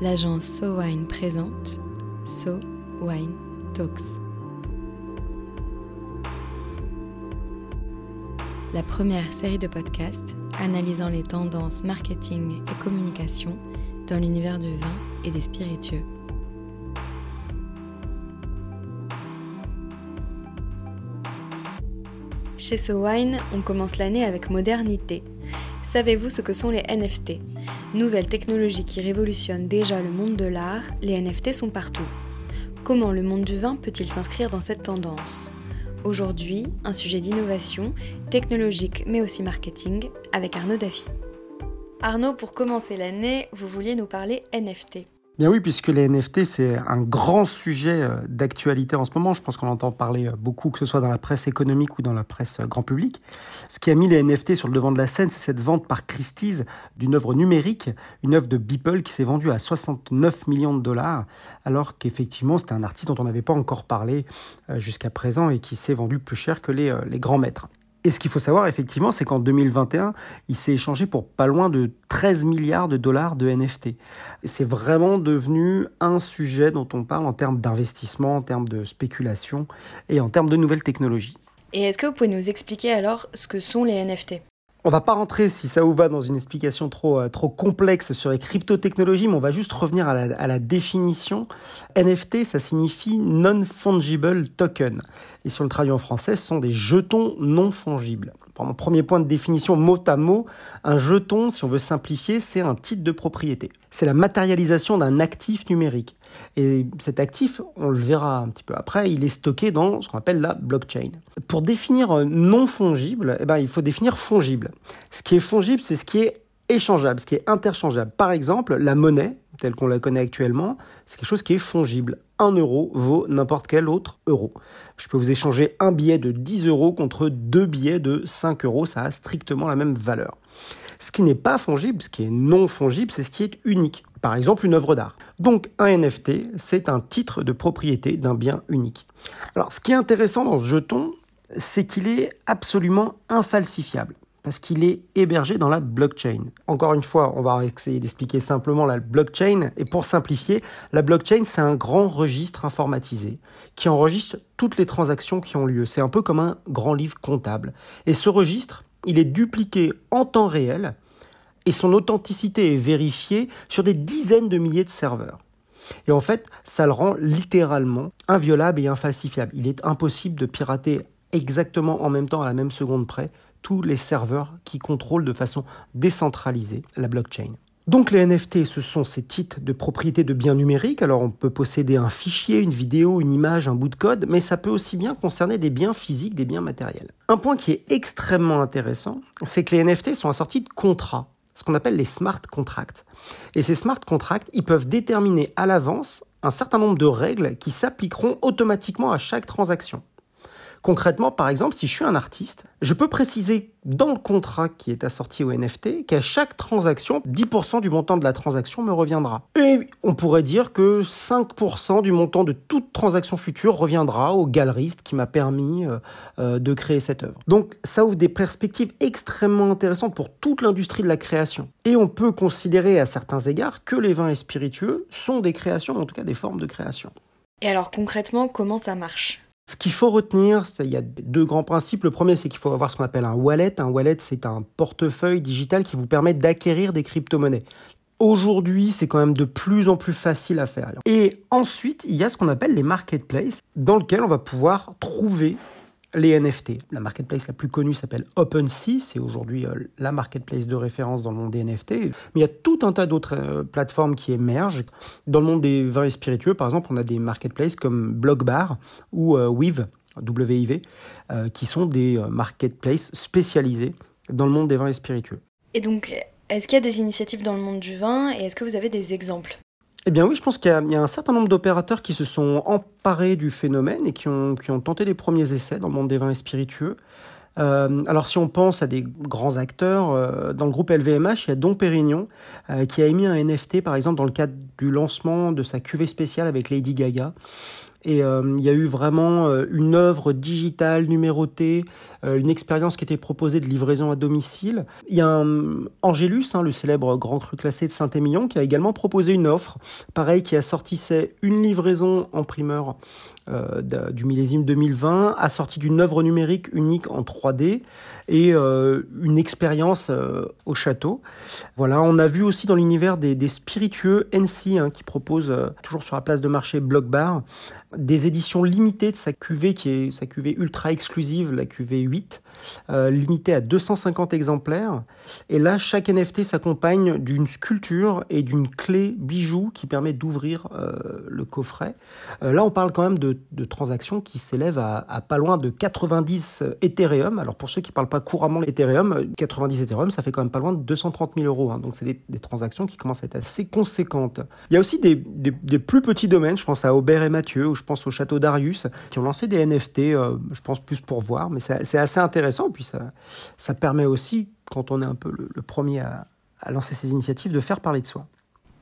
l'agence So Wine présente So Wine Talks. La première série de podcasts analysant les tendances marketing et communication dans l'univers du vin et des spiritueux. Chez So Wine, on commence l'année avec modernité. Savez-vous ce que sont les NFT Nouvelle technologie qui révolutionne déjà le monde de l'art, les NFT sont partout. Comment le monde du vin peut-il s'inscrire dans cette tendance? Aujourd'hui, un sujet d'innovation, technologique mais aussi marketing, avec Arnaud Daffy. Arnaud, pour commencer l'année, vous vouliez nous parler NFT. Bien oui, puisque les NFT, c'est un grand sujet euh, d'actualité en ce moment. Je pense qu'on entend parler euh, beaucoup, que ce soit dans la presse économique ou dans la presse euh, grand public. Ce qui a mis les NFT sur le devant de la scène, c'est cette vente par Christie's d'une œuvre numérique, une œuvre de Beeple qui s'est vendue à 69 millions de dollars, alors qu'effectivement, c'était un artiste dont on n'avait pas encore parlé jusqu'à présent et qui s'est vendu plus cher que les, les grands maîtres. Et ce qu'il faut savoir, effectivement, c'est qu'en 2021, il s'est échangé pour pas loin de 13 milliards de dollars de NFT. C'est vraiment devenu un sujet dont on parle en termes d'investissement, en termes de spéculation et en termes de nouvelles technologies. Et est-ce que vous pouvez nous expliquer alors ce que sont les NFT on va pas rentrer, si ça vous va, dans une explication trop, euh, trop complexe sur les crypto-technologies, mais on va juste revenir à la, définition. NFT, ça signifie Non-Fungible Token. Et si le traduit en français, ce sont des jetons non fongibles. Pour mon premier point de définition mot à mot, un jeton, si on veut simplifier, c'est un titre de propriété. C'est la matérialisation d'un actif numérique. Et cet actif, on le verra un petit peu après, il est stocké dans ce qu'on appelle la blockchain. Pour définir non fongible, eh ben, il faut définir fongible. Ce qui est fongible, c'est ce qui est échangeable, ce qui est interchangeable. Par exemple, la monnaie, telle qu'on la connaît actuellement, c'est quelque chose qui est fongible. Un euro vaut n'importe quel autre euro. Je peux vous échanger un billet de 10 euros contre deux billets de 5 euros, ça a strictement la même valeur. Ce qui n'est pas fongible, ce qui est non fongible, c'est ce qui est unique. Par exemple, une œuvre d'art. Donc, un NFT, c'est un titre de propriété d'un bien unique. Alors, ce qui est intéressant dans ce jeton, c'est qu'il est absolument infalsifiable parce qu'il est hébergé dans la blockchain. Encore une fois, on va essayer d'expliquer simplement la blockchain. Et pour simplifier, la blockchain, c'est un grand registre informatisé qui enregistre toutes les transactions qui ont lieu. C'est un peu comme un grand livre comptable. Et ce registre, il est dupliqué en temps réel et son authenticité est vérifiée sur des dizaines de milliers de serveurs. Et en fait, ça le rend littéralement inviolable et infalsifiable. Il est impossible de pirater exactement en même temps, à la même seconde près, tous les serveurs qui contrôlent de façon décentralisée la blockchain. Donc les NFT, ce sont ces titres de propriété de biens numériques. Alors on peut posséder un fichier, une vidéo, une image, un bout de code, mais ça peut aussi bien concerner des biens physiques, des biens matériels. Un point qui est extrêmement intéressant, c'est que les NFT sont assortis de contrats, ce qu'on appelle les smart contracts. Et ces smart contracts, ils peuvent déterminer à l'avance un certain nombre de règles qui s'appliqueront automatiquement à chaque transaction. Concrètement, par exemple, si je suis un artiste, je peux préciser dans le contrat qui est assorti au NFT qu'à chaque transaction, 10% du montant de la transaction me reviendra. Et on pourrait dire que 5% du montant de toute transaction future reviendra au galeriste qui m'a permis euh, euh, de créer cette œuvre. Donc ça ouvre des perspectives extrêmement intéressantes pour toute l'industrie de la création. Et on peut considérer à certains égards que les vins et spiritueux sont des créations, en tout cas des formes de création. Et alors concrètement, comment ça marche? Ce qu'il faut retenir, il y a deux grands principes. Le premier, c'est qu'il faut avoir ce qu'on appelle un wallet. Un wallet, c'est un portefeuille digital qui vous permet d'acquérir des crypto-monnaies. Aujourd'hui, c'est quand même de plus en plus facile à faire. Et ensuite, il y a ce qu'on appelle les marketplaces, dans lesquels on va pouvoir trouver les NFT. La marketplace la plus connue s'appelle OpenSea, c'est aujourd'hui euh, la marketplace de référence dans le monde des NFT. Mais il y a tout un tas d'autres euh, plateformes qui émergent. Dans le monde des vins et spiritueux, par exemple, on a des marketplaces comme Blockbar ou euh, Weave, WIV, qui sont des marketplaces spécialisés dans le eh bien oui, je pense qu'il y, a un certain nombre d'opérateurs qui se sont emparés du phénomène et qui ont, qui ont tenté les premiers essais dans le monde des vins et spiritueux. Euh, alors si on pense à des grands acteurs, euh, dans le groupe LVMH, il y a Don Pérignon euh, qui a émis un NFT par exemple dans le cadre du lancement de sa cuvée spéciale avec Lady Gaga. Et euh, il y a eu vraiment euh, une œuvre digitale, numérotée, euh, une expérience qui était proposée de livraison à domicile. Il y a un, Angélus, hein, le célèbre grand cru classé de Saint-Émilion, qui a également proposé une offre, pareil, qui assortissait une livraison en primeur du millésime 2020, assortie d'une œuvre numérique unique en 3D et une expérience au château. Voilà, on a vu aussi dans l'univers des, spiritueux NC hein, qui proposent toujours sur la place de marché Block Bar des éditions limitées de sa cuvée qui est sa cuvée ultra exclusive, la cuvée 8, euh, limitée à 250 exemplaires. Et là, chaque NFT s'accompagne d'une sculpture et d'une clé bijou qui permet d'ouvrir euh, le coffret. Euh, là, on parle quand même de, transactions qui s'élèvent à, pas loin de 90 Ethereum. Alors pour ceux qui parlent pas couramment l'Ethereum, 90 Ethereum, ça fait quand même pas loin de 230 000 euros. Hein. Donc c'est des, transactions qui commencent à être assez conséquentes. Il y a aussi des, plus petits domaines, je pense à Aubert et Mathieu, je pense au château d'Arius, qui ont lancé des NFT, euh, je pense plus pour voir, mais c'est assez intéressant. Puis ça, ça permet aussi, quand on est un peu le, premier à, lancer ces initiatives, de faire parler de soi.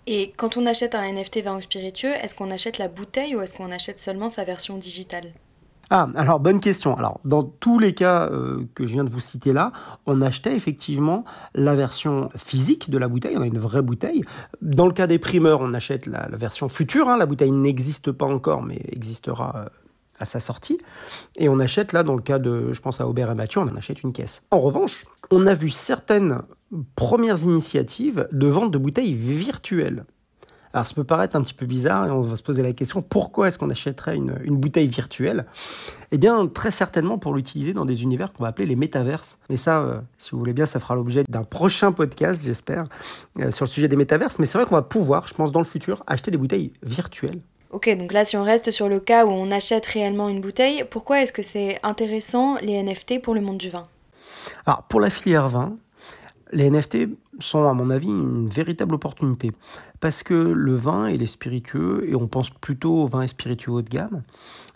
Et quand on achète un NFT vin ou spiritueux, est-ce qu'on achète la bouteille ou est-ce qu'on achète seulement sa version digitale? Ah, alors bonne question. Alors dans tous les cas euh, que je viens de vous citer là, on achetait effectivement la version physique de la bouteille, on a une vraie bouteille. Dans le cas des primeurs, on achète la, version future, hein. la bouteille n'existe pas encore mais existera euh, à sa sortie. Et on achète là, dans le cas de, je pense à Aubert et Mathieu, on en achète une caisse. En revanche, on a vu certaines premières initiatives de vente de bouteilles virtuelles. Alors ça peut paraître un petit peu bizarre et on va se poser la question pourquoi est-ce qu'on achèterait une, bouteille virtuelle? Eh bien très certainement pour l'utiliser dans des univers qu'on va appeler les métaverses. Mais ça, euh, si vous voulez bien, ça fera l'objet d'un prochain podcast, j'espère, euh, sur le sujet des métaverses. Mais c'est vrai qu'on va pouvoir, je pense, dans le futur, acheter des bouteilles virtuelles. Ok, donc là, si on reste sur le cas où on achète réellement une bouteille, pourquoi est-ce que c'est intéressant les NFT pour le monde du vin? Alors, pour la filière vin, les NFT sont, à mon avis, une véritable opportunité. Parce que le vin et les spiritueux, et on pense plutôt au vin et spiritueux haut de gamme,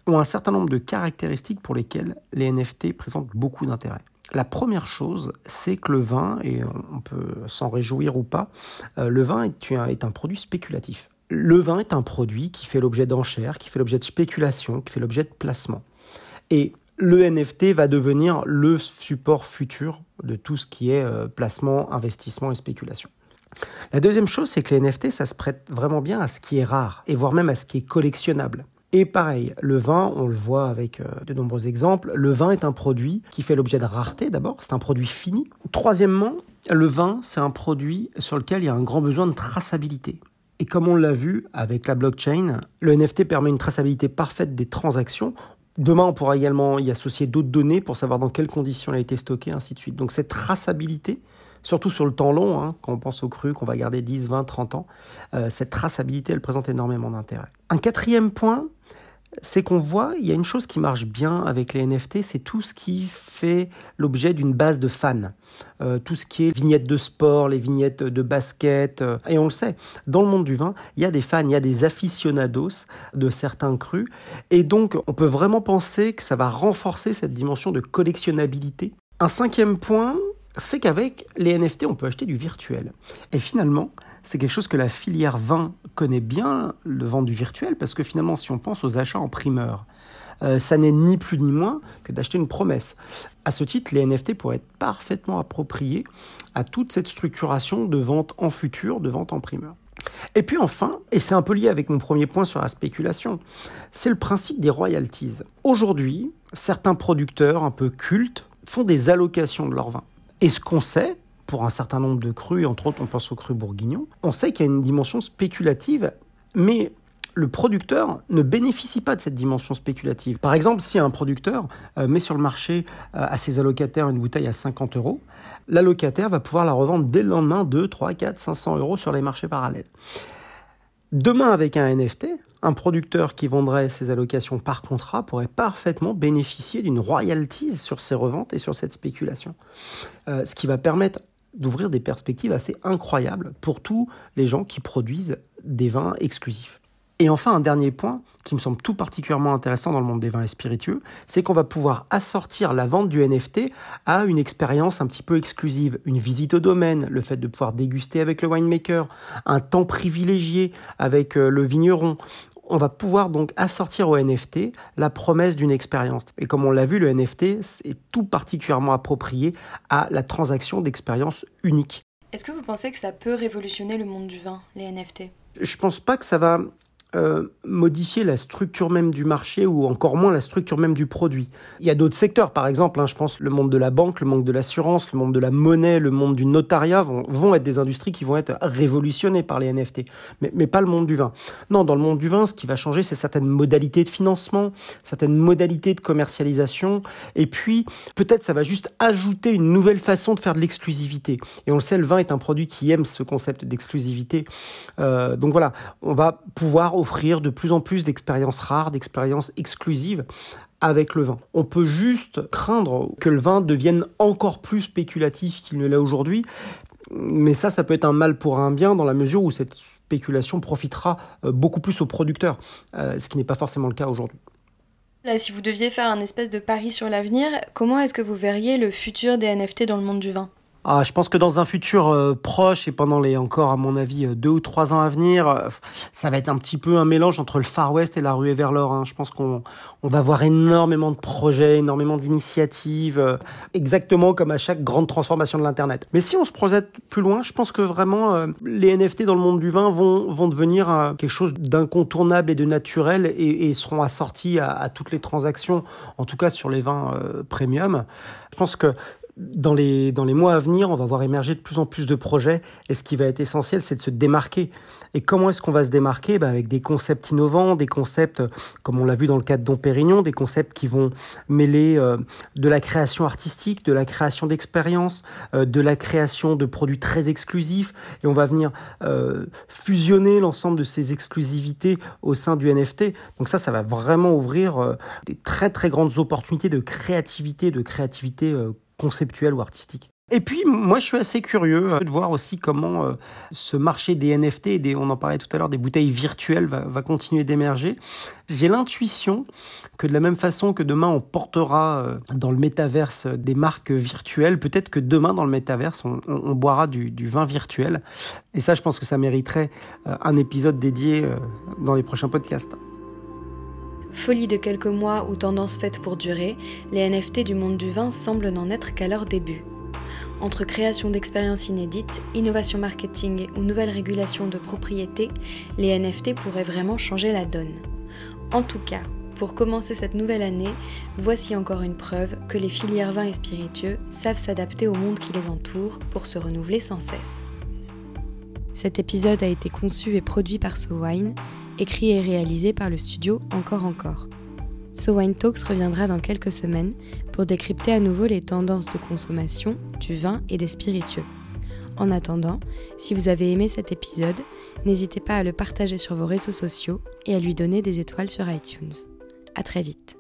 ont un certain nombre de caractéristiques pour lesquelles les NFT présentent beaucoup d'intérêt. La première chose, c'est que le vin, et on peut s'en réjouir ou pas, euh, le vin est, un produit spéculatif. Le vin est un produit qui fait l'objet d'enchères, qui fait l'objet de spéculation, qui fait l'objet de placement. Et le NFT va devenir le support futur de tout ce qui est euh, placement, investissement et spéculation. La deuxième chose, c'est que les NFT, ça se prête vraiment bien à ce qui est rare, et voire même à ce qui est collectionnable. Et pareil, le vin, on le voit avec euh, de nombreux exemples, le vin est un produit qui fait l'objet de rareté d'abord, c'est un produit fini. Troisièmement, le vin, c'est un produit sur lequel il y a un grand besoin de traçabilité. Et comme on l'a vu avec la blockchain, le NFT permet une traçabilité parfaite des transactions. Demain, on pourra également y associer d'autres données pour savoir dans quelles conditions elle a été stockée, ainsi de suite. Donc cette traçabilité, surtout sur le temps long, hein, quand on pense au cru, qu'on va garder 10, 20, 30 ans, euh, cette traçabilité, elle présente énormément d'intérêt. Un quatrième point, c'est qu'on voit, il y a une chose qui marche bien avec les NFT, c'est tout ce qui fait l'objet d'une base de fans. Euh, tout ce qui est vignettes de sport, les vignettes de basket. Euh, et on le sait, dans le monde du vin, il y a des fans, il y a des aficionados de certains crus. Et donc, on peut vraiment penser que ça va renforcer cette dimension de collectionnabilité. Un cinquième point, c'est qu'avec les NFT, on peut acheter du virtuel. Et finalement, c'est quelque chose que la filière vin connaît bien, le vent du virtuel, parce que finalement, si on pense aux achats en primeur, euh, ça n'est ni plus ni moins que d'acheter une promesse. À ce titre, les NFT pourraient être parfaitement appropriés à toute cette structuration de vente en futur, de vente en primeur. Et puis enfin, et c'est un peu lié avec mon premier point sur la spéculation, c'est le principe des royalties. Aujourd'hui, certains producteurs un peu cultes font des allocations de leur vin. Et ce qu'on sait, pour un certain nombre de crus, entre autres on pense aux crus bourguignons, on sait qu'il y a une dimension spéculative, mais le producteur ne bénéficie pas de cette dimension spéculative. Par exemple, si un producteur euh, met sur le marché euh, à ses allocataires une bouteille à 50 euros, l'allocataire va pouvoir la revendre dès le lendemain 2, 3, 4, 500 euros sur les marchés parallèles. Demain, avec un NFT, un producteur qui vendrait ses allocations par contrat pourrait parfaitement bénéficier d'une royalties sur ses reventes et sur cette spéculation. Euh, ce qui va permettre d'ouvrir des perspectives assez incroyables pour tous les gens qui produisent des vins exclusifs. Et enfin, un dernier point qui me semble tout particulièrement intéressant dans le monde des vins et spiritueux, c'est qu'on va pouvoir assortir la vente du NFT à une expérience un petit peu exclusive, une visite au domaine, le fait de pouvoir déguster avec le winemaker, un temps privilégié avec euh, le vigneron. On va pouvoir donc assortir au NFT la promesse d'une expérience. Et comme on l'a vu, le NFT est tout particulièrement approprié à la transaction d'expériences uniques. Est-ce que vous pensez que ça peut révolutionner le monde du vin, les NFT Je pense pas que ça va euh, modifier la structure même du marché ou encore moins la structure même du produit. Il y a d'autres secteurs, par exemple, hein, je pense le monde de la banque, le monde de l'assurance, le monde de la monnaie, le monde du notariat vont, être des industries qui vont être révolutionnées par les NFT, mais, mais, pas le monde du vin. Non, dans le monde du vin, ce qui va changer, c'est certaines modalités de financement, certaines modalités de commercialisation, et puis peut-être ça va juste ajouter une nouvelle façon de faire de l'exclusivité. Et on le sait, le vin est un produit qui aime ce concept d'exclusivité. Euh, donc voilà, on va pouvoir offrir de plus en plus d'expériences rares, d'expériences exclusives avec le vin. On peut juste craindre que le vin devienne encore plus spéculatif qu'il ne l'est aujourd'hui, mais ça, ça peut être un mal pour un bien dans la mesure où cette spéculation profitera euh, beaucoup plus aux producteurs, euh, ce qui n'est pas forcément le cas aujourd'hui. Là, si vous deviez faire un espèce de pari sur l'avenir, comment est-ce que vous verriez le futur des NFT dans le monde du vin? Ah, je pense que dans un futur euh, proche et pendant les encore à mon avis euh, deux ou trois ans à venir, euh, ça va être un petit peu un mélange entre le Far West et la ruée vers l'or. Hein. Je pense qu'on on va voir énormément de projets, énormément d'initiatives, exactement comme à chaque grande transformation de l'internet. Mais si on se projette plus loin, je pense que vraiment les NFT dans le monde du vin vont vont devenir quelque chose d'incontournable et de naturel et, et seront assortis à, à, toutes les transactions, en tout cas sur les vins premium. Je pense que dans les, dans les mois à venir, on va voir émerger de plus en plus de projets et ce qui va être essentiel, c'est de se démarquer. Et comment est-ce qu'on va se démarquer? Ben Avec des concepts innovants, des concepts, comme on l'a vu dans le cas de Dom Pérignon, des concepts qui vont mêler euh, de la création artistique, de la création d'expériences, euh, de la création de produits très exclusifs. Et on va venir euh, fusionner l'ensemble de ces exclusivités au sein du NFT. Donc ça, ça va vraiment ouvrir des très très grandes opportunités de créativité, de créativité conceptuel ou artistique. Et puis, moi, je suis assez curieux euh, de voir aussi comment euh, ce marché des NFT, des, on en parlait tout à l'heure, des bouteilles virtuelles va, continuer d'émerger. J'ai l'intuition que de la même façon que demain on portera euh, dans le métaverse des marques virtuelles, peut-être que demain dans le métaverse on, boira du, vin virtuel. Et ça, je pense que ça mériterait un épisode dédié dans les prochains podcasts. Folie de quelques mois ou tendance faite pour durer, les NFT du monde du vin semblent n'en être qu'à leur début. Entre création d'expériences inédites, innovation marketing ou nouvelle régulation de propriété, les NFT pourraient vraiment changer la donne. En tout cas, pour commencer cette nouvelle année, voici encore une preuve que les filières vins et spiritueux savent s'adapter au monde qui les entoure pour se renouveler sans cesse. Cet épisode a été conçu et produit par SoWine écrit et réalisé par le studio Encore Encore. So Wine Talks reviendra dans quelques semaines pour décrypter à nouveau les tendances de consommation du vin et des spiritueux. En attendant, si vous avez aimé cet épisode, n'hésitez pas à le partager sur vos réseaux sociaux et à lui donner des étoiles sur iTunes. À très vite.